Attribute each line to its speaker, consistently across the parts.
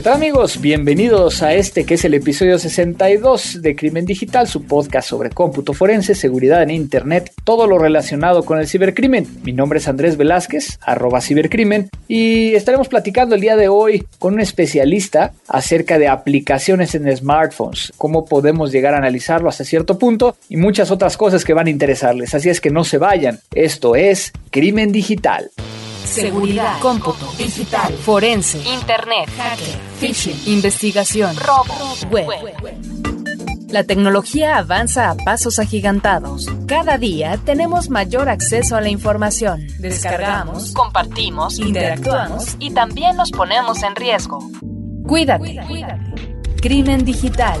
Speaker 1: ¿Qué tal amigos? Bienvenidos a este que es el episodio 62 de Crimen Digital, su podcast sobre cómputo forense, seguridad en Internet, todo lo relacionado con el cibercrimen. Mi nombre es Andrés Velázquez, arroba cibercrimen, y estaremos platicando el día de hoy con un especialista acerca de aplicaciones en smartphones, cómo podemos llegar a analizarlo hasta cierto punto y muchas otras cosas que van a interesarles. Así es que no se vayan. Esto es Crimen Digital.
Speaker 2: Seguridad, cómputo, digital, forense, internet, hacker, phishing, investigación, robo, web. La tecnología avanza a pasos agigantados. Cada día tenemos mayor acceso a la información. Descargamos, compartimos, interactuamos y también nos ponemos en riesgo. Cuídate. Crimen digital.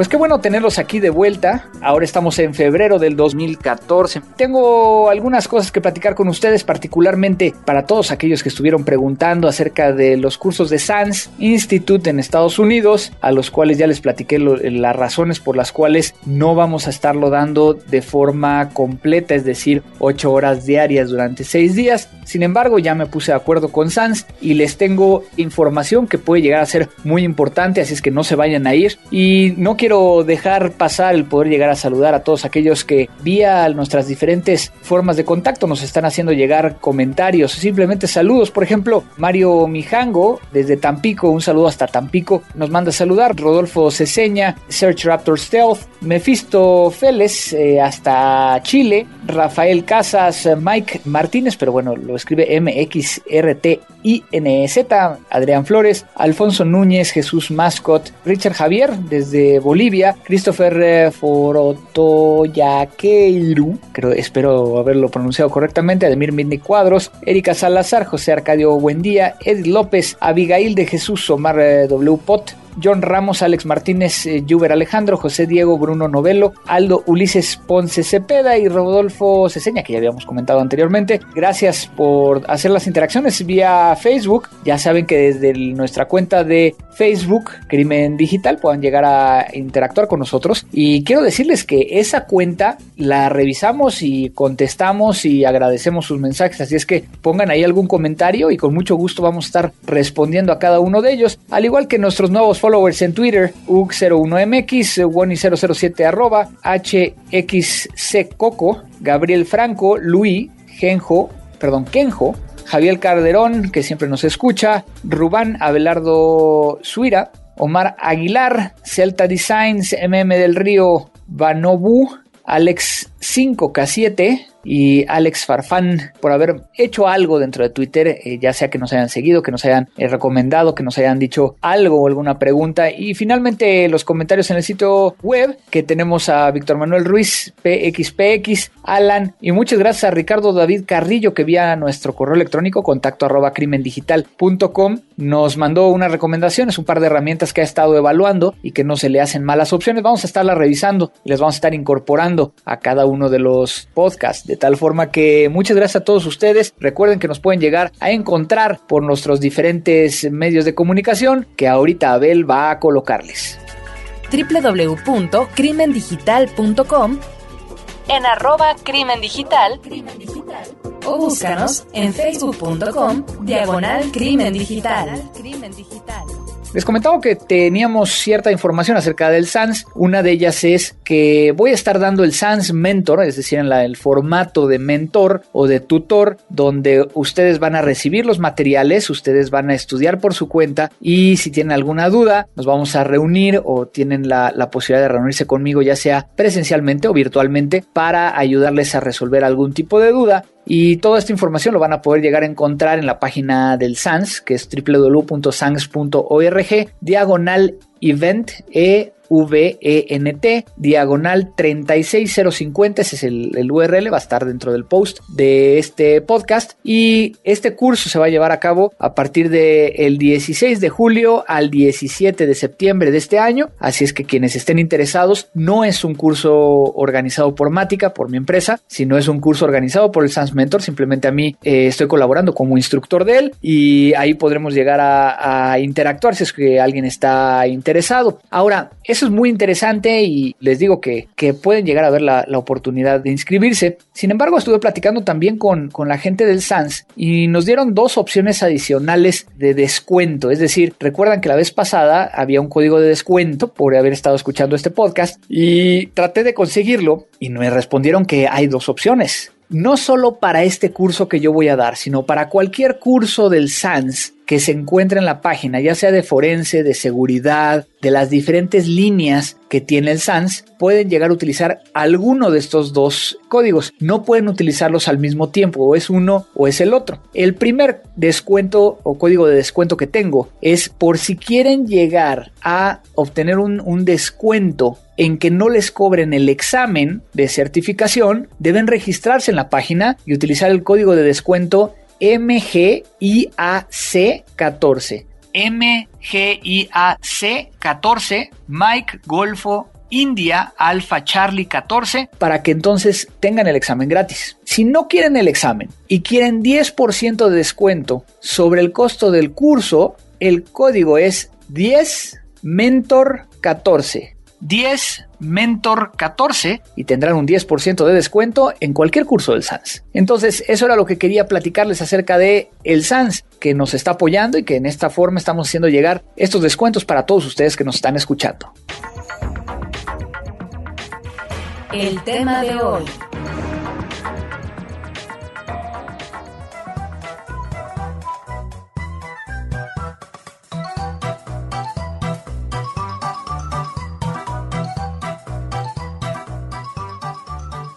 Speaker 1: Pues qué bueno tenerlos aquí de vuelta. Ahora estamos en febrero del 2014. Tengo algunas cosas que platicar con ustedes, particularmente para todos aquellos que estuvieron preguntando acerca de los cursos de SANS Institute en Estados Unidos, a los cuales ya les platiqué las razones por las cuales no vamos a estarlo dando de forma completa, es decir, 8 horas diarias durante 6 días. Sin embargo, ya me puse de acuerdo con SANS y les tengo información que puede llegar a ser muy importante, así es que no se vayan a ir. Y no quiero quiero dejar pasar el poder llegar a saludar a todos aquellos que vía nuestras diferentes formas de contacto nos están haciendo llegar comentarios, simplemente saludos. Por ejemplo, Mario Mijango desde Tampico, un saludo hasta Tampico, nos manda a saludar. Rodolfo Ceseña, Search Raptor Stealth, Mephisto Félez eh, hasta Chile, Rafael Casas, Mike Martínez, pero bueno, lo escribe MXRTINZ, Adrián Flores, Alfonso Núñez, Jesús Mascot, Richard Javier desde Bolivia Christopher eh, Forotoyaqueiru, creo, espero haberlo pronunciado correctamente, Ademir Midney Cuadros, Erika Salazar, José Arcadio Buendía, Edith López, Abigail de Jesús, Omar eh, W. Pot, John Ramos, Alex Martínez, eh, Alejandro, José Diego, Bruno Novelo, Aldo Ulises Ponce Cepeda y Rodolfo Ceseña, que ya habíamos comentado anteriormente. Gracias por hacer las interacciones vía Facebook. Ya saben que desde nuestra cuenta de Facebook, Crimen Digital, puedan llegar a interactuar con nosotros. Y quiero decirles que esa cuenta la revisamos y contestamos y agradecemos sus mensajes. Así es que pongan ahí algún comentario y con mucho gusto vamos a estar respondiendo a cada uno de ellos. Al igual que nuestros nuevos followers en Twitter, UG01MX, Woni007 arroba, HXCCoco, Gabriel Franco, Luis, Genjo, perdón, Kenjo, Javier Calderón, que siempre nos escucha, Rubán Abelardo Suira, Omar Aguilar, Celta Designs, MM del Río, Banobu, Alex 5K7, y Alex Farfán por haber hecho algo dentro de Twitter, eh, ya sea que nos hayan seguido, que nos hayan eh, recomendado, que nos hayan dicho algo o alguna pregunta. Y finalmente los comentarios en el sitio web que tenemos a Víctor Manuel Ruiz, PXPX, Alan y muchas gracias a Ricardo David Carrillo que vía nuestro correo electrónico contacto arroba crimendigital.com nos mandó unas recomendaciones, un par de herramientas que ha estado evaluando y que no se le hacen malas opciones. Vamos a estarlas revisando y les vamos a estar incorporando a cada uno de los podcasts de tal forma que muchas gracias a todos ustedes. Recuerden que nos pueden llegar a encontrar por nuestros diferentes medios de comunicación que ahorita Abel va a colocarles.
Speaker 2: www.crimendigital.com en arroba crimen digital o búscanos en facebook.com diagonal crimen digital.
Speaker 1: Les comentaba que teníamos cierta información acerca del SANS. Una de ellas es que voy a estar dando el SANS Mentor, es decir, el formato de mentor o de tutor, donde ustedes van a recibir los materiales, ustedes van a estudiar por su cuenta y si tienen alguna duda, nos vamos a reunir o tienen la posibilidad de reunirse conmigo, ya sea presencialmente o virtualmente, para ayudarles a resolver algún tipo de duda. Y toda esta información lo van a poder llegar a encontrar en la página del SANS, que es www.sans.org, diagonal event, e V-E-N-T, diagonal 36050, ese es el, el URL, va a estar dentro del post de este podcast. Y este curso se va a llevar a cabo a partir del 16 de julio al 17 de septiembre de este año. Así es que quienes estén interesados, no es un curso organizado por Mática, por mi empresa, sino es un curso organizado por el Sans Mentor. Simplemente a mí eh, estoy colaborando como instructor de él y ahí podremos llegar a, interactuar si es que alguien está interesado. Ahora, eso es muy interesante y les digo que, pueden llegar a ver la, la, oportunidad de inscribirse. Sin embargo, estuve platicando también con, con la gente del SANS y nos dieron dos opciones adicionales de descuento. Es decir, recuerdan que la vez pasada había un código de descuento por haber estado escuchando este podcast y traté de conseguirlo y me respondieron que hay dos opciones no solo para este curso que yo voy a dar, sino para cualquier curso del SANS que se encuentre en la página, ya sea de forense, de seguridad, de las diferentes líneas que tiene el SANS, pueden llegar a utilizar alguno de estos dos códigos. No pueden utilizarlos al mismo tiempo, o es uno o es el otro. El primer descuento o código de descuento que tengo es por si quieren llegar a obtener un, un descuento en que no les cobren el examen de certificación, deben registrarse en la página y utilizar el código de descuento MGIAC14. MGIAC14, Mike Golfo India Alpha Charlie 14 para que entonces tengan el examen gratis. Si no quieren el examen y quieren 10% de descuento sobre el costo del curso, el código es 10 Mentor 14. 10 Mentor 14 y tendrán un 10% de descuento en cualquier curso del SANS. Entonces, eso era lo que quería platicarles acerca de el SANS que nos está apoyando y que en esta forma estamos haciendo llegar estos descuentos para todos ustedes que nos están escuchando.
Speaker 2: El tema de hoy.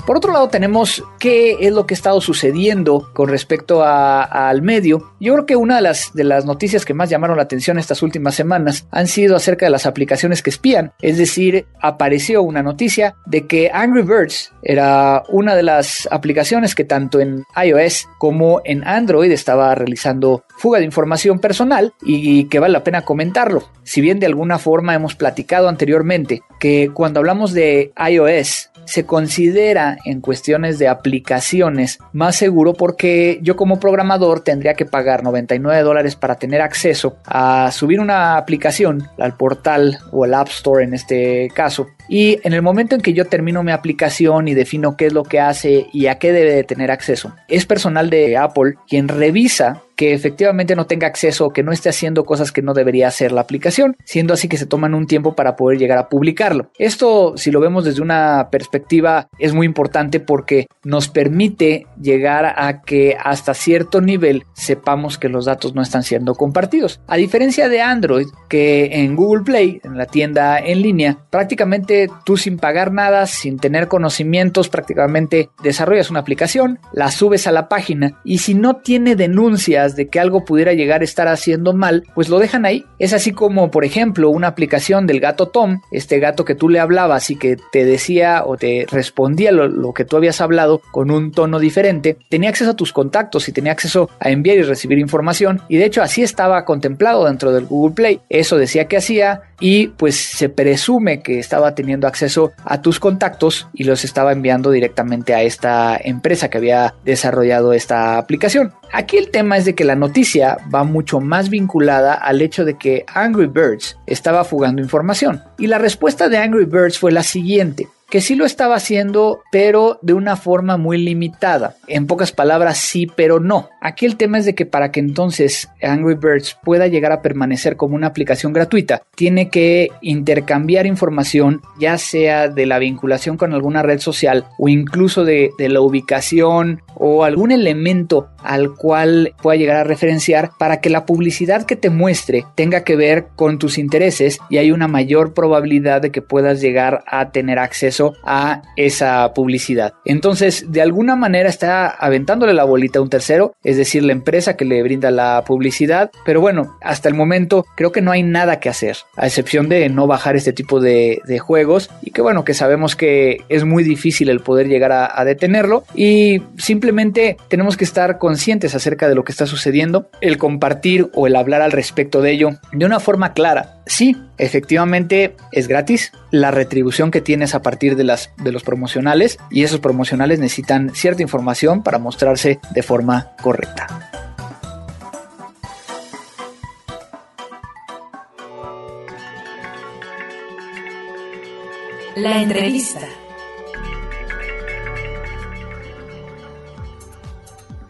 Speaker 1: Por otro lado, tenemos qué es lo que ha estado sucediendo con respecto al medio. Yo creo que una de las, noticias que más llamaron la atención estas últimas semanas han sido acerca de las aplicaciones que espían. Es decir, apareció una noticia de que Angry Birds era una de las aplicaciones que tanto en iOS como en Android estaba realizando fuga de información personal y que vale la pena comentarlo. Si bien de alguna forma hemos platicado anteriormente que cuando hablamos de iOS se considera en cuestiones de aplicaciones más seguro porque yo como programador tendría que pagar 99 dólares para tener acceso a subir una aplicación al portal o el App Store en este caso y en el momento en que yo termino mi aplicación y defino qué es lo que hace y a qué debe de tener acceso, es personal de Apple quien revisa que efectivamente no tenga acceso o que no esté haciendo cosas que no debería hacer la aplicación, siendo así que se toman un tiempo para poder llegar a publicarlo. Esto, si lo vemos desde una perspectiva, es muy importante porque nos permite llegar a que hasta cierto nivel sepamos que los datos no están siendo compartidos. A diferencia de Android, que en Google Play, en la tienda en línea, prácticamente tú sin pagar nada, sin tener conocimientos, prácticamente desarrollas una aplicación, la subes a la página y si no tiene denuncia de que algo pudiera llegar a estar haciendo mal, pues lo dejan ahí. Es así como, por ejemplo, una aplicación del gato Tom, este gato que tú le hablabas y que te decía o te respondía lo, que tú habías hablado con un tono diferente, tenía acceso a tus contactos y tenía acceso a enviar y recibir información. Y de hecho así estaba contemplado dentro del Google Play. Eso decía que hacía y pues se presume que estaba teniendo acceso a tus contactos y los estaba enviando directamente a esta empresa que había desarrollado esta aplicación. Aquí el tema es de que la noticia va mucho más vinculada al hecho de que Angry Birds estaba fugando información. Y la respuesta de Angry Birds fue la siguiente que sí lo estaba haciendo, pero de una forma muy limitada. En pocas palabras, sí, pero no. Aquí el tema es de que para que entonces Angry Birds pueda llegar a permanecer como una aplicación gratuita, tiene que intercambiar información, ya sea de la vinculación con alguna red social o incluso de, la ubicación o algún elemento al cual pueda llegar a referenciar para que la publicidad que te muestre tenga que ver con tus intereses y hay una mayor probabilidad de que puedas llegar a tener acceso a esa publicidad. Entonces, de alguna manera está aventándole la bolita a un tercero, es decir, la empresa que le brinda la publicidad, pero bueno, hasta el momento creo que no hay nada que hacer, a excepción de no bajar este tipo de, juegos y que bueno, que sabemos que es muy difícil el poder llegar a, detenerlo y simplemente tenemos que estar conscientes acerca de lo que está sucediendo, el compartir o el hablar al respecto de ello de una forma clara. Sí, efectivamente es gratis la retribución que tienes a partir de, las, de los promocionales y esos promocionales necesitan cierta información para mostrarse de forma correcta.
Speaker 2: La entrevista.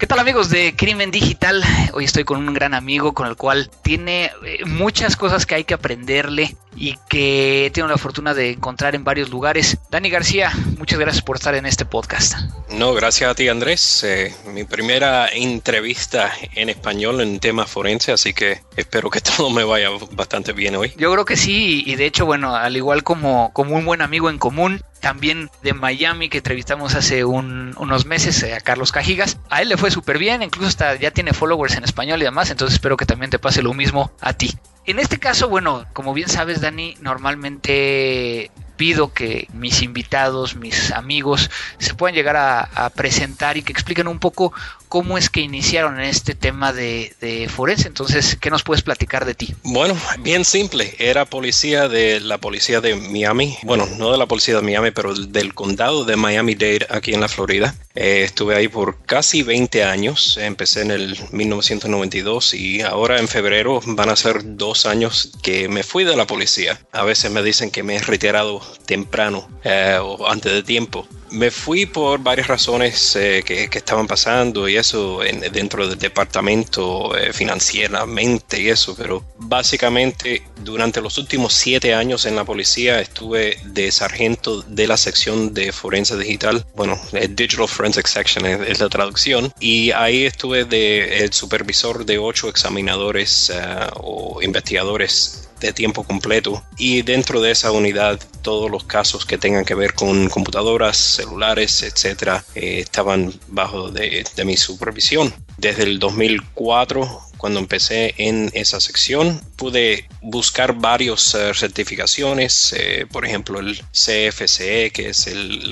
Speaker 1: ¿Qué tal amigos de Crimen Digital? Hoy estoy con un gran amigo con el cual tiene eh, muchas cosas que hay que aprenderle y que tengo la fortuna de encontrar en varios lugares. Dani García, muchas gracias por estar en este podcast.
Speaker 3: No, gracias a ti Andrés. Eh, mi primera entrevista en español en tema forense, así que espero que todo me vaya bastante bien hoy.
Speaker 1: Yo creo que sí, y de hecho, bueno, al igual como, como un buen amigo en común, también de Miami que entrevistamos hace unos meses eh, a Carlos Cajigas. A él le fue súper bien, incluso hasta ya tiene followers en español y demás, entonces espero que también te pase lo mismo a ti. En este caso, bueno, como bien sabes, Dani, normalmente pido que mis invitados, mis amigos, se puedan llegar a, presentar y que expliquen un poco cómo es que iniciaron en este tema de, de, forense. Entonces, ¿qué nos puedes platicar de ti?
Speaker 3: Bueno, bien simple. Era policía de la policía de Miami. Bueno, no de la policía de Miami, pero del condado de Miami-Dade, aquí en la Florida. Eh, estuve ahí por casi 20 años. Empecé en el 1992 y ahora en febrero van a ser dos años que me fui de la policía. A veces me dicen que me he retirado temprano eh, o antes de tiempo me fui por varias razones eh, que, estaban pasando y eso dentro del departamento eh, financieramente y eso, pero básicamente durante los últimos siete años en la policía estuve de sargento de la sección de forense digital, bueno, Digital Forensic Section es, la traducción, y ahí estuve de el supervisor de ocho examinadores eh, o investigadores de tiempo completo y dentro de esa unidad todos los casos que tengan que ver con computadoras, celulares, etcétera, eh, estaban bajo de, mi supervisión. Desde el 2004 cuando empecé en esa sección. Pude buscar varias eh, certificaciones, eh, por ejemplo el CFCE, que es el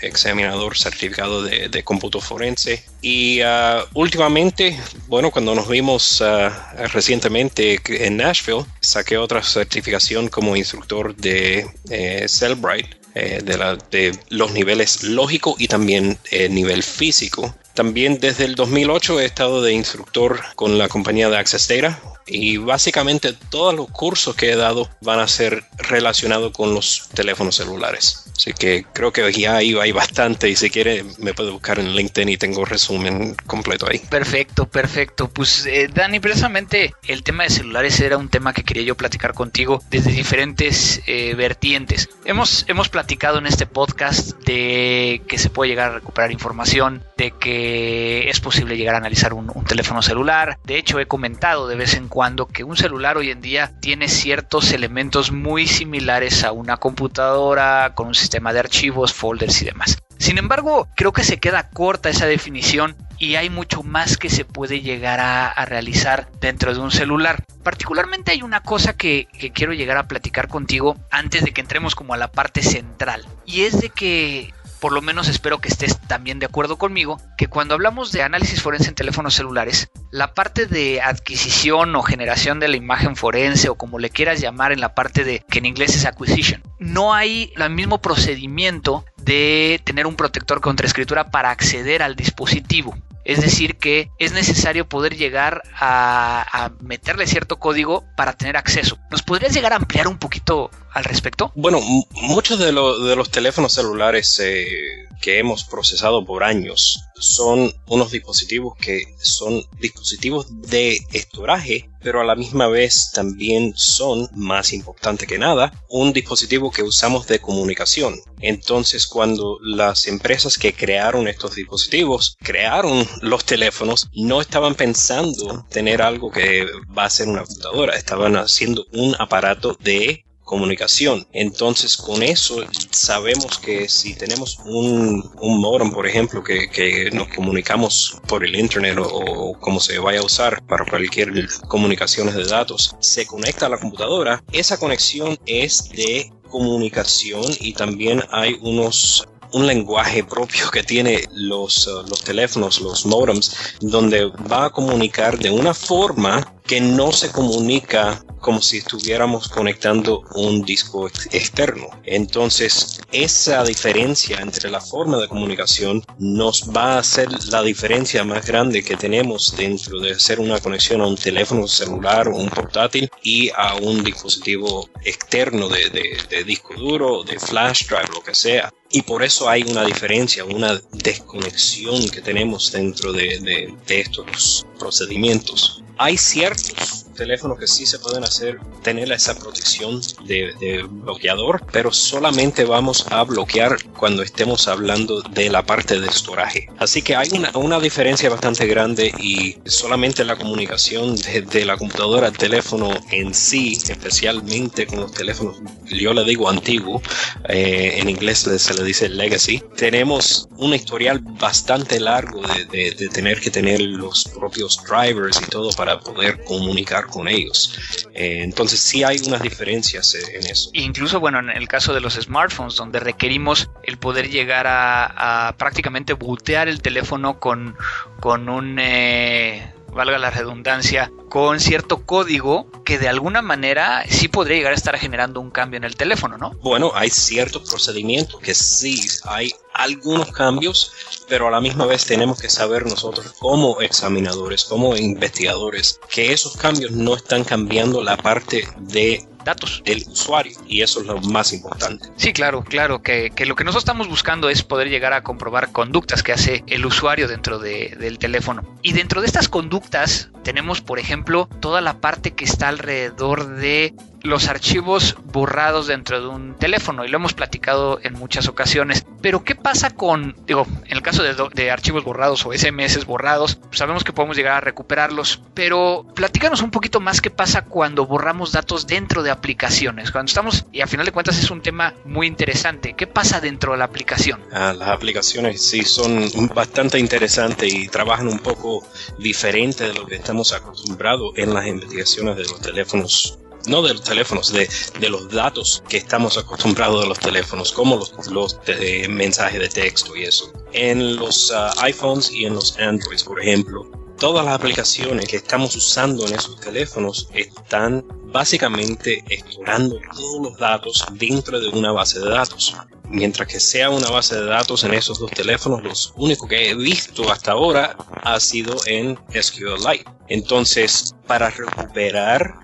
Speaker 3: examinador certificado de, de cómputo forense. Y ah, últimamente, bueno, cuando nos vimos ah, recientemente en Nashville, saqué otra certificación como instructor de eh, Cellbrite. de, la, de, los niveles lógico y también nivel físico. También desde el 2008 he estado de instructor con la compañía de Access Data y básicamente todos los cursos que he dado van a ser relacionados con los teléfonos celulares. Así que creo que ya ahí hay bastante y si quiere me puede buscar en LinkedIn y tengo resumen completo ahí.
Speaker 1: Perfecto, perfecto. Pues eh, Dani, precisamente el tema de celulares era un tema que quería yo platicar contigo desde diferentes eh, vertientes. Hemos, hemos platicado en este podcast de que se puede llegar a recuperar información, de que es posible llegar a analizar un, un teléfono celular. De hecho, he comentado de vez en cuando que un celular hoy en día tiene ciertos elementos muy similares a una computadora con un sistema sistema de archivos, folders y demás. Sin embargo, creo que se queda corta esa definición y hay mucho más que se puede llegar a, realizar dentro de un celular. Particularmente hay una cosa que, que, quiero llegar a platicar contigo antes de que entremos como a la parte central. Y es de que por lo menos espero que estés también de acuerdo conmigo, que cuando hablamos de análisis forense en teléfonos celulares, la parte de adquisición o generación de la imagen forense o como le quieras llamar en la parte de que en inglés es acquisition, no hay el mismo procedimiento de tener un protector contra escritura para acceder al dispositivo. Es decir, que es necesario poder llegar a, meterle cierto código para tener acceso. ¿Nos podrías llegar a ampliar un poquito al respecto?
Speaker 3: Bueno, muchos de, de, los teléfonos celulares eh, que hemos procesado por años son unos dispositivos que son dispositivos de estoraje, pero a la misma vez también son, más importante que nada, un dispositivo que usamos de comunicación. Entonces, cuando las empresas que crearon estos dispositivos crearon los teléfonos, no estaban pensando tener algo que va a ser una computadora, estaban haciendo un aparato de comunicación. Entonces, con eso sabemos que si tenemos un, modem, por ejemplo, que, nos comunicamos por el Internet o, o, como se vaya a usar para cualquier comunicaciones de datos, se conecta a la computadora, esa conexión es de comunicación y también hay unos un lenguaje propio que tiene los, los teléfonos, los modems, donde va a comunicar de una forma que no se comunica como si estuviéramos conectando un disco externo. Entonces, esa diferencia entre la forma de comunicación nos va a hacer la diferencia más grande que tenemos dentro de hacer una conexión a un teléfono celular o un portátil y a un dispositivo externo de, disco duro, de flash drive, lo que sea. Y por eso hay una diferencia, una desconexión que tenemos dentro de, de, de estos procedimientos. Hay ciertos teléfonos que sí se pueden hacer, tener esa protección de, de, bloqueador, pero solamente vamos a bloquear cuando estemos hablando de la parte de estoraje. Así que hay una, una diferencia bastante grande y solamente la comunicación de, de, la computadora al teléfono en sí, especialmente con los teléfonos, yo le digo antiguo, eh, en inglés se le dice legacy, tenemos un historial bastante largo de, de, de tener que tener los propios drivers y todo para poder comunicar con ellos. Eh, entonces sí hay unas diferencias eh, en eso.
Speaker 1: Incluso, bueno, en el caso de los smartphones, donde requerimos el poder llegar a, prácticamente bootear el teléfono con, con un... Eh valga la redundancia, con cierto código que de alguna manera sí podría llegar a estar generando un cambio en el teléfono, ¿no?
Speaker 3: Bueno, hay ciertos procedimientos que sí hay algunos cambios, pero a la misma vez tenemos que saber nosotros como examinadores, como investigadores, que esos cambios no están cambiando la parte de datos del usuario y eso es lo más importante.
Speaker 1: Sí, claro, claro, que, que, lo que nosotros estamos buscando es poder llegar a comprobar conductas que hace el usuario dentro de, del teléfono. Y dentro de estas conductas tenemos, por ejemplo, toda la parte que está alrededor de los archivos borrados dentro de un teléfono y lo hemos platicado en muchas ocasiones. Pero ¿qué pasa con, digo, en el caso de, archivos borrados o SMS borrados, sabemos que podemos llegar a recuperarlos, pero platícanos un poquito más qué pasa cuando borramos datos dentro de aplicaciones, cuando estamos, y a final de cuentas es un tema muy interesante, ¿qué pasa dentro de la aplicación?
Speaker 3: Ah, las aplicaciones sí son bastante interesantes y trabajan un poco diferente de lo que estamos acostumbrados en las investigaciones de los teléfonos no de los teléfonos, de, de, los datos que estamos acostumbrados de los teléfonos, como los, los de, mensajes de texto y eso. En los uh, iPhones y en los Androids, por ejemplo, todas las aplicaciones que estamos usando en esos teléfonos están básicamente explorando todos los datos dentro de una base de datos. Mientras que sea una base de datos en esos dos teléfonos, lo único que he visto hasta ahora ha sido en SQLite. Entonces, para recuperar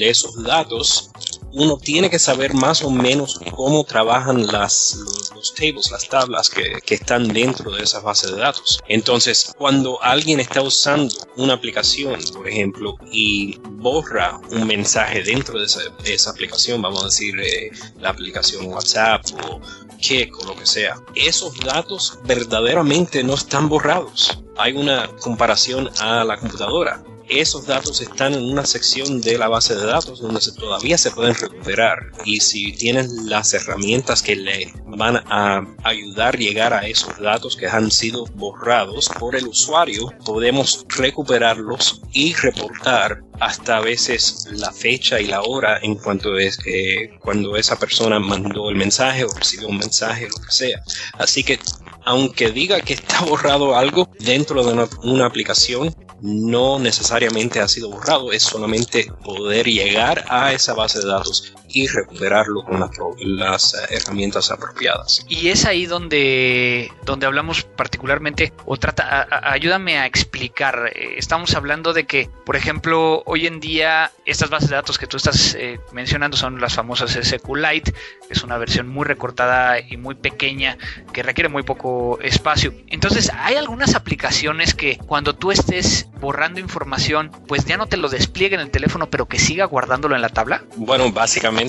Speaker 3: esos datos, uno tiene que saber más o menos cómo trabajan las, los, los tables, las tablas que, están dentro de esa base de datos. Entonces, cuando alguien está usando una aplicación, por ejemplo, y borra un mensaje dentro de esa, de aplicación, vamos a decir eh, la aplicación WhatsApp o Kik o lo que sea, esos datos verdaderamente no están borrados. Hay una comparación a la computadora esos datos están en una sección de la base de datos donde todavía se pueden recuperar y si tienen las herramientas que le van a ayudar a llegar a esos datos que han sido borrados por el usuario, podemos recuperarlos y reportar hasta a veces la fecha y la hora en cuanto es eh, cuando esa persona mandó el mensaje o recibió un mensaje, lo que sea. Así que aunque diga que está borrado algo dentro de una, una aplicación, no necesariamente ha sido borrado, es solamente poder llegar a esa base de datos y recuperarlo con las, las, herramientas apropiadas.
Speaker 1: Y es ahí donde, donde hablamos particularmente, o trata, a, a, ayúdame a explicar, eh, estamos hablando de que, por ejemplo, hoy en día estas bases de datos que tú estás eh, mencionando son las famosas SQLite, que es una versión muy recortada y muy pequeña que requiere muy poco espacio. Entonces, hay algunas aplicaciones que cuando tú estés borrando información, pues ya no te lo despliegue en el teléfono, pero que siga guardándolo en la tabla.
Speaker 3: Bueno, básicamente,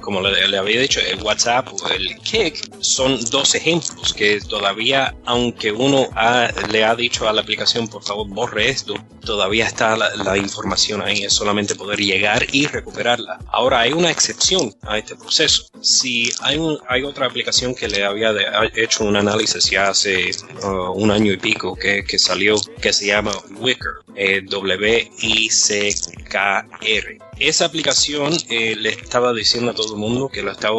Speaker 3: como le, había dicho, el WhatsApp o el Kik son dos ejemplos que todavía, aunque uno le ha dicho a la aplicación, por favor, borre esto, todavía está la, información ahí, es solamente poder llegar y recuperarla. Ahora hay una excepción a este proceso. Si hay, hay otra aplicación que le había hecho un análisis ya hace uh, un año y pico que, que salió, que se llama Wicker, eh, W-I-C-K-R. Esa aplicación eh, le estaba diciendo a todo el mundo que la, estaba,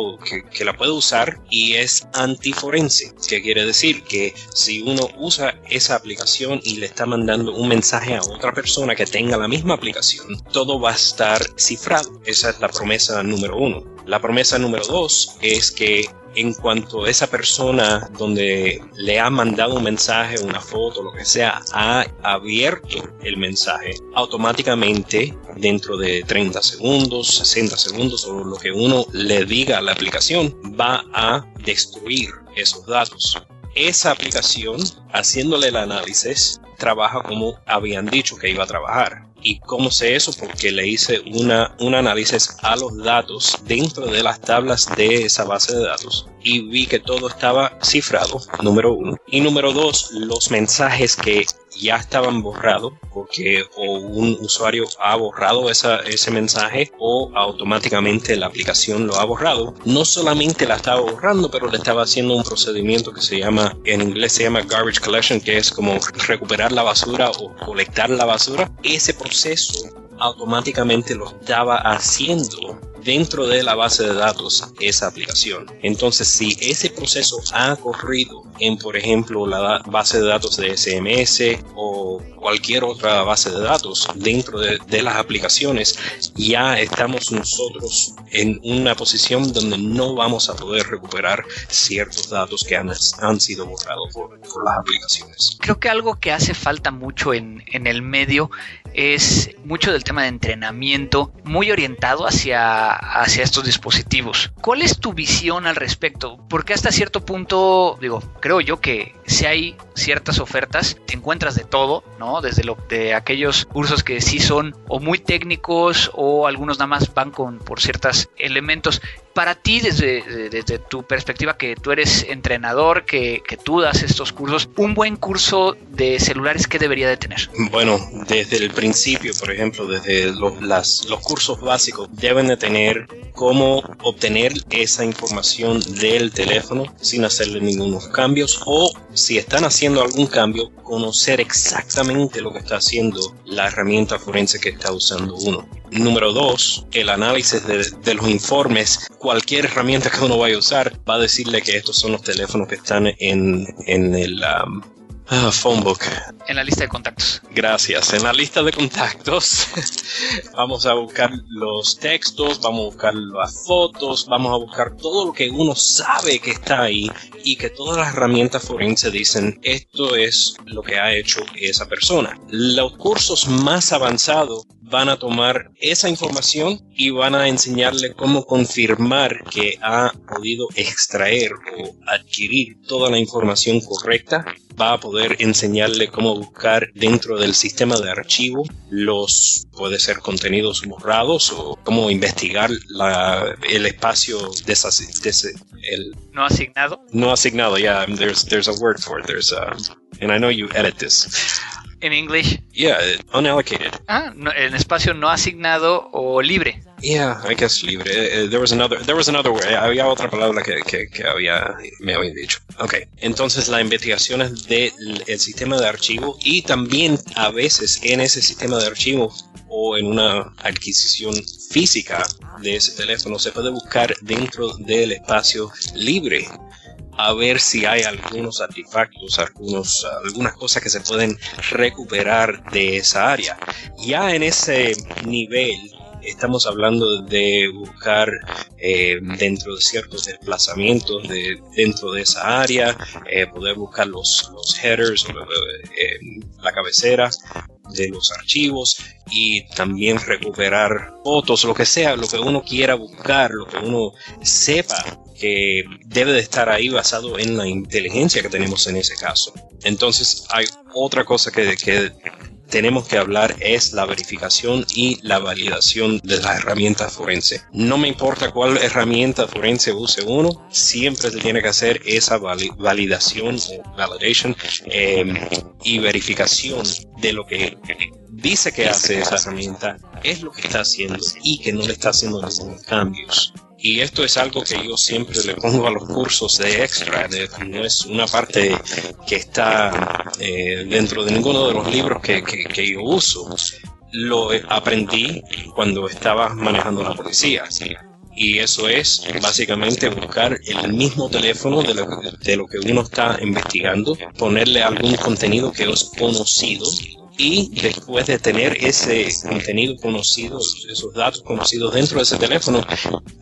Speaker 3: que, la puede usar y es antiforense, que quiere decir que si uno usa esa aplicación y le está mandando un mensaje a otra persona que tenga la misma aplicación, todo va a estar cifrado. Esa es la promesa número uno. La promesa número dos es que en cuanto esa persona donde le ha mandado un mensaje, una foto, lo que sea, ha abierto el mensaje, automáticamente dentro de 30 segundos, 60 segundos o lo que uno le diga a la aplicación, va a destruir esos datos. Esa aplicación, haciéndole el análisis, trabaja como habían dicho que iba a trabajar. ¿Y cómo sé eso? Porque le hice una, un análisis a los datos dentro de las tablas de esa base de datos y vi que todo estaba cifrado, número uno. Y número dos, los mensajes que ya estaban borrados porque o un usuario ha borrado esa, ese mensaje o automáticamente la aplicación lo ha borrado. No solamente la estaba borrando, pero le estaba haciendo un procedimiento que se llama, en inglés se llama garbage collection, que es como recuperar la basura o colectar la basura. Ese proceso automáticamente lo estaba haciendo dentro de la base de datos esa aplicación. Entonces, si ese proceso ha ocurrido en, por ejemplo, la base de datos de SMS o cualquier otra base de datos dentro de, las aplicaciones, ya estamos nosotros en una posición donde no vamos a poder recuperar ciertos datos que han, han sido borrados por, las aplicaciones.
Speaker 1: Creo que algo que hace falta mucho en, en el medio es mucho del tema de entrenamiento muy orientado hacia, hacia estos dispositivos. ¿Cuál es tu visión al respecto? Porque hasta cierto punto, digo, creo yo que si hay ciertas ofertas, te encuentras de todo, ¿no? Desde lo, de aquellos cursos que sí son o muy técnicos o algunos nada más van con por ciertos elementos para ti, desde, tu perspectiva, que tú eres entrenador, que, tú das estos cursos, un buen curso de celulares, ¿qué debería de tener?
Speaker 3: Bueno, desde el principio, por ejemplo, desde los cursos básicos, deben de tener cómo obtener esa información del teléfono sin hacerle ningunos cambios o si están haciendo algún cambio, conocer exactamente lo que está haciendo la herramienta forense que está usando uno. Número dos, el análisis de, los informes. Cualquier herramienta que uno vaya a usar va a decirle que estos son los teléfonos que están en, en el um, ah, phone book.
Speaker 1: En la lista de contactos.
Speaker 3: Gracias. En la lista de contactos vamos a buscar los textos, vamos a buscar las fotos, vamos a buscar todo lo que uno sabe que está ahí y que todas las herramientas forenses dicen esto es lo que ha hecho esa persona. Los cursos más avanzados van a tomar esa información y van a enseñarle cómo confirmar que ha podido extraer o adquirir toda la información correcta. Va a poder enseñarle cómo buscar dentro del sistema de archivo los, puede ser contenidos borrados o cómo investigar el espacio de,
Speaker 1: el, no asignado.
Speaker 3: No asignado, yeah, there's, there's a word for it. There's a, and I know you edit this.
Speaker 1: En English?
Speaker 3: Yeah, unallocated.
Speaker 1: Ah, no, en espacio no asignado o libre.
Speaker 3: Yeah, I guess libre. Uh, there was another, there was another word. Había otra palabra que, que, que había, me habían dicho. Ok, entonces la investigación es del sistema de archivo y también a veces en ese sistema de archivo o en una adquisición física de ese teléfono se puede buscar dentro del espacio libre a ver si hay algunos artefactos, algunos, algunas cosas que se pueden recuperar de esa área. Ya en ese nivel estamos hablando de buscar eh, dentro de ciertos desplazamientos de, dentro de esa área, eh, poder buscar los, headers, eh, la cabecera de los archivos y también recuperar fotos, lo que sea, lo que uno quiera buscar, lo que uno sepa que debe de estar ahí basado en la inteligencia que tenemos en ese caso. Entonces hay otra cosa que, tenemos que hablar es la verificación y la validación de las herramientas forenses. No me importa cuál herramienta forense use uno, siempre se tiene que hacer esa validación validation em, y verificación de lo que dice que hace esa herramienta, es lo que está haciendo y que no le está haciendo ningún cambios. Y esto es algo que yo siempre le pongo a los cursos de extra, no es una parte que está eh, dentro de ninguno de los libros que, que, yo uso. Lo aprendí cuando estaba manejando la policía. Y eso es básicamente buscar el mismo teléfono de lo, de lo que uno está investigando, ponerle algún contenido que es conocido y después de tener ese contenido conocido, esos datos conocidos dentro de ese teléfono,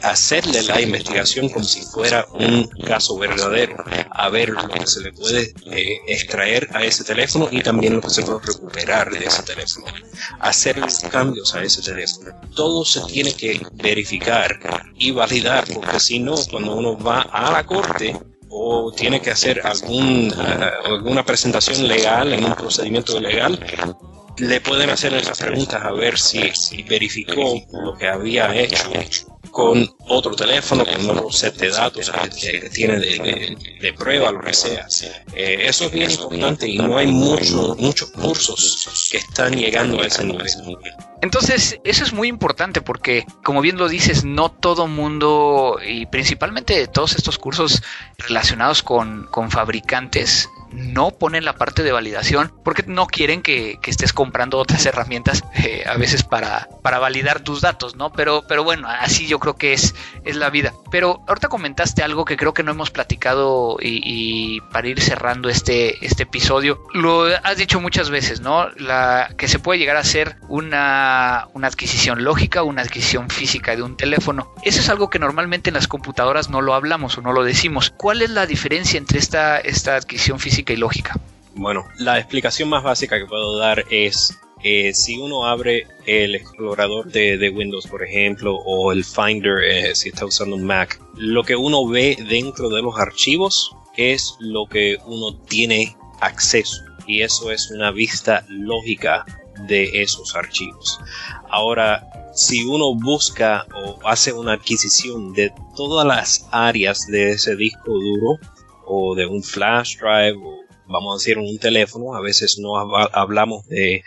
Speaker 3: hacerle la investigación como si fuera un caso verdadero, a ver lo que se le puede eh, extraer a ese teléfono y también lo que se puede recuperar de ese teléfono, hacer los cambios a ese teléfono. Todo se tiene que verificar y validar, porque si no, cuando uno va a la corte, o tiene que hacer algún, eh, alguna presentación legal en un procedimiento legal, le pueden hacer esas preguntas a ver si verificó lo que había hecho con otro teléfono, con otro set de datos que, tiene de, prueba, lo que sea. Eh, eso es bien importante y no hay mucho, muchos cursos que están llegando a ese nivel.
Speaker 1: Entonces, eso es muy importante porque, como bien lo dices, no todo mundo, y principalmente todos estos cursos relacionados con, con fabricantes, no ponen la parte de validación porque no quieren que, estés comprando otras herramientas eh, a veces para, para validar tus datos, ¿no? Pero, pero bueno, así yo creo que es, es la vida. Pero ahorita comentaste algo que creo que no hemos platicado y, para ir cerrando este, este episodio, lo has dicho muchas veces, ¿no? La, que se puede llegar a ser una, una adquisición lógica, una adquisición física de un teléfono. Eso es algo que normalmente en las computadoras no lo hablamos o no lo decimos. ¿Cuál es la diferencia entre esta, esta adquisición física lógica?
Speaker 3: Bueno, la explicación más básica que puedo dar es eh, si uno abre el explorador de, Windows, por ejemplo, o el Finder eh, si está usando un Mac, lo que uno ve dentro de los archivos es lo que uno tiene acceso y eso es una vista lógica de esos archivos. Ahora, si uno busca o hace una adquisición de todas las áreas de ese disco duro o de un flash drive o vamos a decir, un teléfono, a veces no hablamos de,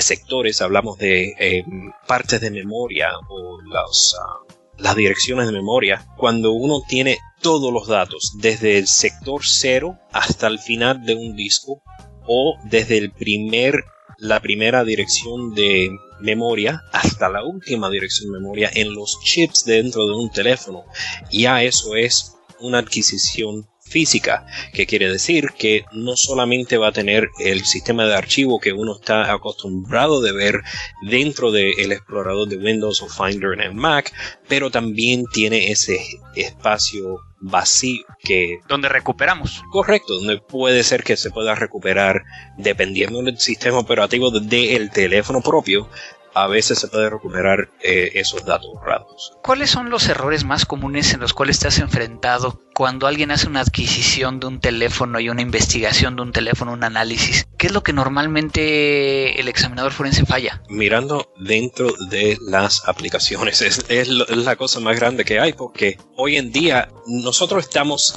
Speaker 3: sectores, hablamos de eh, partes de memoria o ah, las direcciones de memoria. Cuando uno tiene todos los datos, desde el sector cero hasta el final de un disco, o desde el primer, la primera dirección de memoria hasta la última dirección de memoria en los chips dentro de un teléfono, ya eso es una adquisición física, que quiere decir que no solamente va a tener el sistema de archivo que uno está acostumbrado de ver dentro del explorador de Windows o Finder en el Mac, pero también tiene ese espacio vacío que
Speaker 1: donde recuperamos.
Speaker 3: Correcto donde puede ser que se pueda recuperar dependiendo del sistema operativo del teléfono propio a veces se puede recuperar eh, esos datos borrados.
Speaker 1: ¿Cuáles son los errores más comunes en los cuales te has enfrentado cuando alguien hace una adquisición de un teléfono y una investigación de un teléfono, un análisis? ¿Qué es lo que normalmente el examinador forense falla?
Speaker 3: Mirando dentro de las aplicaciones, es, es la cosa más grande que hay porque hoy en día nosotros estamos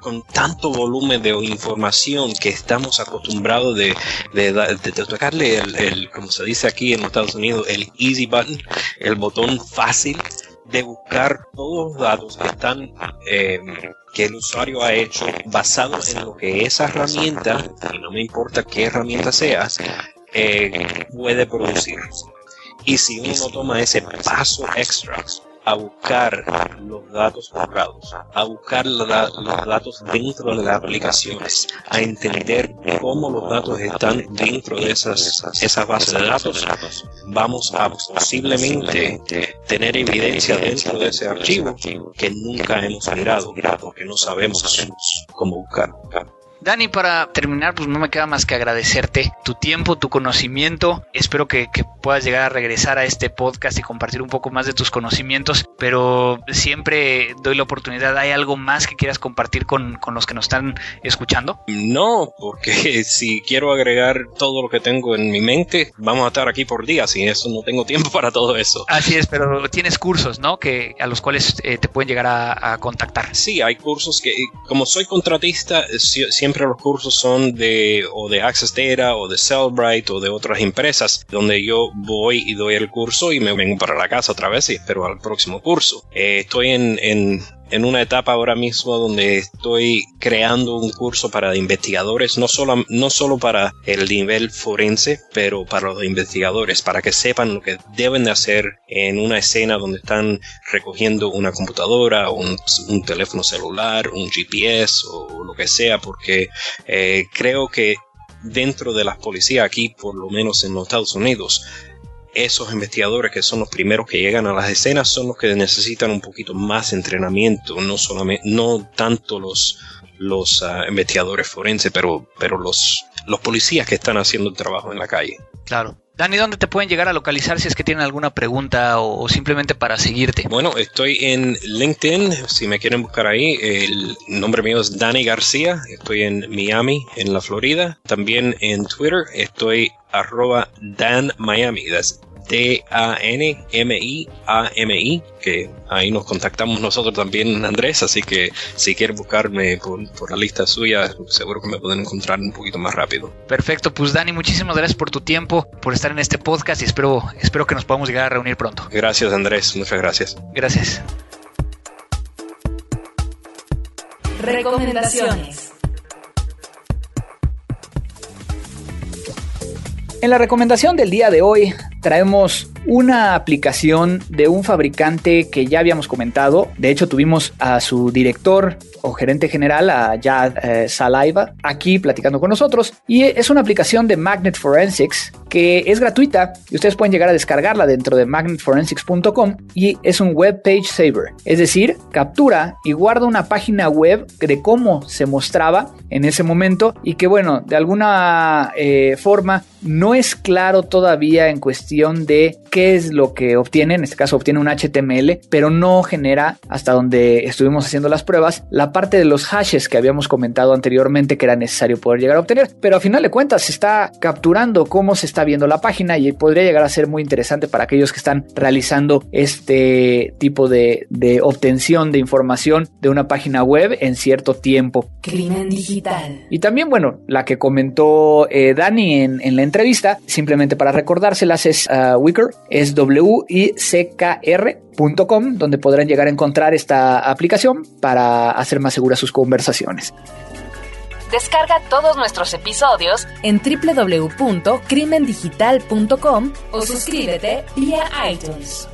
Speaker 3: con tanto volumen de información que estamos acostumbrados de, tocarle el, como se dice aquí en Estados Unidos, el easy button, el botón fácil de buscar todos los datos que están em, que el usuario ha hecho basado en lo que esa herramienta, y no me importa qué herramienta sea, eh, puede producir. Y si uno toma ese paso extra a buscar los datos borrados, a buscar los datos dentro de las aplicaciones, a entender cómo los datos están dentro de esas, esa base de datos, vamos a posiblemente tener evidencia dentro de ese archivo que nunca hemos mirado porque no sabemos cómo buscar.
Speaker 1: Dani, para terminar, pues no me queda más que agradecerte tu tiempo, tu conocimiento. Espero que, puedas llegar a regresar a este podcast y compartir un poco más de tus conocimientos, pero siempre doy la oportunidad. ¿Hay algo más que quieras compartir con, con los que nos están escuchando?
Speaker 3: No, porque si quiero agregar todo lo que tengo en mi mente, vamos a estar aquí por días y eso no tengo tiempo para todo eso.
Speaker 1: Así es, pero tienes cursos, ¿no? Que a los cuales eh, te pueden llegar a, a, contactar.
Speaker 3: Sí, hay cursos que, como soy contratista, siempre los cursos son de o de Access Data o de Cellbrite o de otras empresas donde yo voy y doy el curso y me vengo para la casa otra vez y espero al próximo curso. Eh, estoy en en una etapa ahora mismo donde estoy creando un curso para investigadores, no solo, no solo para el nivel forense, pero para los investigadores, para que sepan lo que deben de hacer en una escena donde están recogiendo una computadora, un, teléfono celular, un GPS o lo que sea, porque eh, creo que dentro de las policías aquí, por lo menos en los Estados Unidos, esos investigadores que son los primeros que llegan a las escenas son los que necesitan un poquito más entrenamiento, no solamente, no tanto los, los ah, investigadores forenses, pero, pero los, los policías que están haciendo el trabajo en la calle.
Speaker 1: Claro. Dani, ¿dónde te pueden llegar a localizar si es que tienen alguna pregunta o, simplemente para seguirte?
Speaker 3: Bueno, estoy en LinkedIn, si me quieren buscar ahí. El nombre mío es Dani García, estoy en Miami, en la Florida. También en Twitter estoy arroba Dan Miami. D-A-N-M-I-A-M-I, que ahí nos contactamos nosotros también, Andrés, así que si quieren buscarme por, la lista suya, seguro que me pueden encontrar un poquito más rápido.
Speaker 1: Perfecto, pues Dani, muchísimas gracias por tu tiempo, por estar en este podcast y espero, espero que nos podamos llegar a reunir pronto.
Speaker 3: Gracias, Andrés, muchas gracias.
Speaker 1: Gracias.
Speaker 2: Recomendaciones.
Speaker 1: En la recomendación del día de hoy traemos una aplicación de un fabricante que ya habíamos comentado. De hecho, tuvimos a su director o gerente general, a Jad eh, Saliva, aquí platicando con nosotros. Y es una aplicación de Magnet Forensics que es gratuita y ustedes pueden llegar a descargarla dentro de magnetforensics.com y es un web page saver. Es decir, captura y guarda una página web de cómo se mostraba en ese momento y que bueno, de alguna eh, forma no es claro todavía en cuestión de qué es lo que obtiene, en este caso obtiene un HTML, pero no genera, hasta donde estuvimos haciendo las pruebas, la parte de los hashes que habíamos comentado anteriormente que era necesario poder llegar a obtener. Pero a final de cuentas se está capturando cómo se está viendo la página y podría llegar a ser muy interesante para aquellos que están realizando este tipo de, obtención de información de una página web en cierto tiempo.
Speaker 2: Crimen digital.
Speaker 1: Y también, bueno, la que comentó eh, Dani en, en, la entrevista, simplemente para recordárselas, es uh, Wicker, es wickr.com, donde podrán llegar a encontrar esta aplicación para hacer más seguras sus conversaciones.
Speaker 2: Descarga todos nuestros episodios en www.crimendigital.com o suscríbete vía iTunes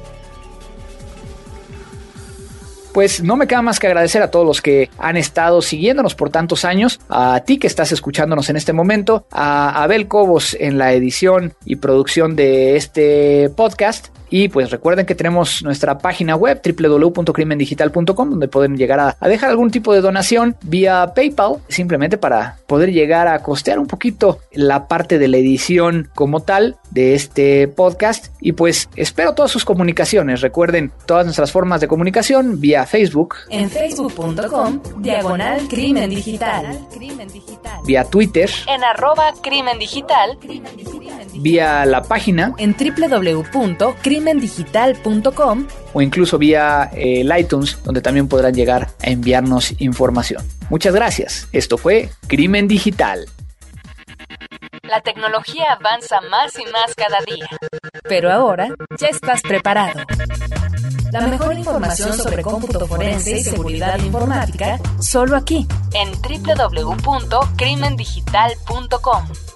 Speaker 1: pues no me queda más que agradecer a todos los que han estado siguiéndonos por tantos años, a ti que estás escuchándonos en este momento, a Abel Cobos en la edición y producción de este podcast y pues recuerden que tenemos nuestra página web www.crimendigital.com donde pueden llegar a, dejar algún tipo de donación vía PayPal, simplemente para poder llegar a costear un poquito la parte de la edición como tal de este podcast. Y pues espero todas sus comunicaciones. Recuerden todas nuestras formas de comunicación vía Facebook.
Speaker 2: En facebook.com, diagonal crimen digital.
Speaker 1: Vía Twitter.
Speaker 2: En arroba crimen digital.
Speaker 1: Vía la página.
Speaker 2: En www.crimendigital crimendigital.com
Speaker 1: o incluso vía eh, el iTunes, donde también podrán llegar a enviarnos información. Muchas gracias. Esto fue Crimen Digital.
Speaker 2: La tecnología avanza más y más cada día. Pero ahora ya estás preparado. La mejor información sobre cómputo forense y seguridad informática solo aquí en www.crimendigital.com.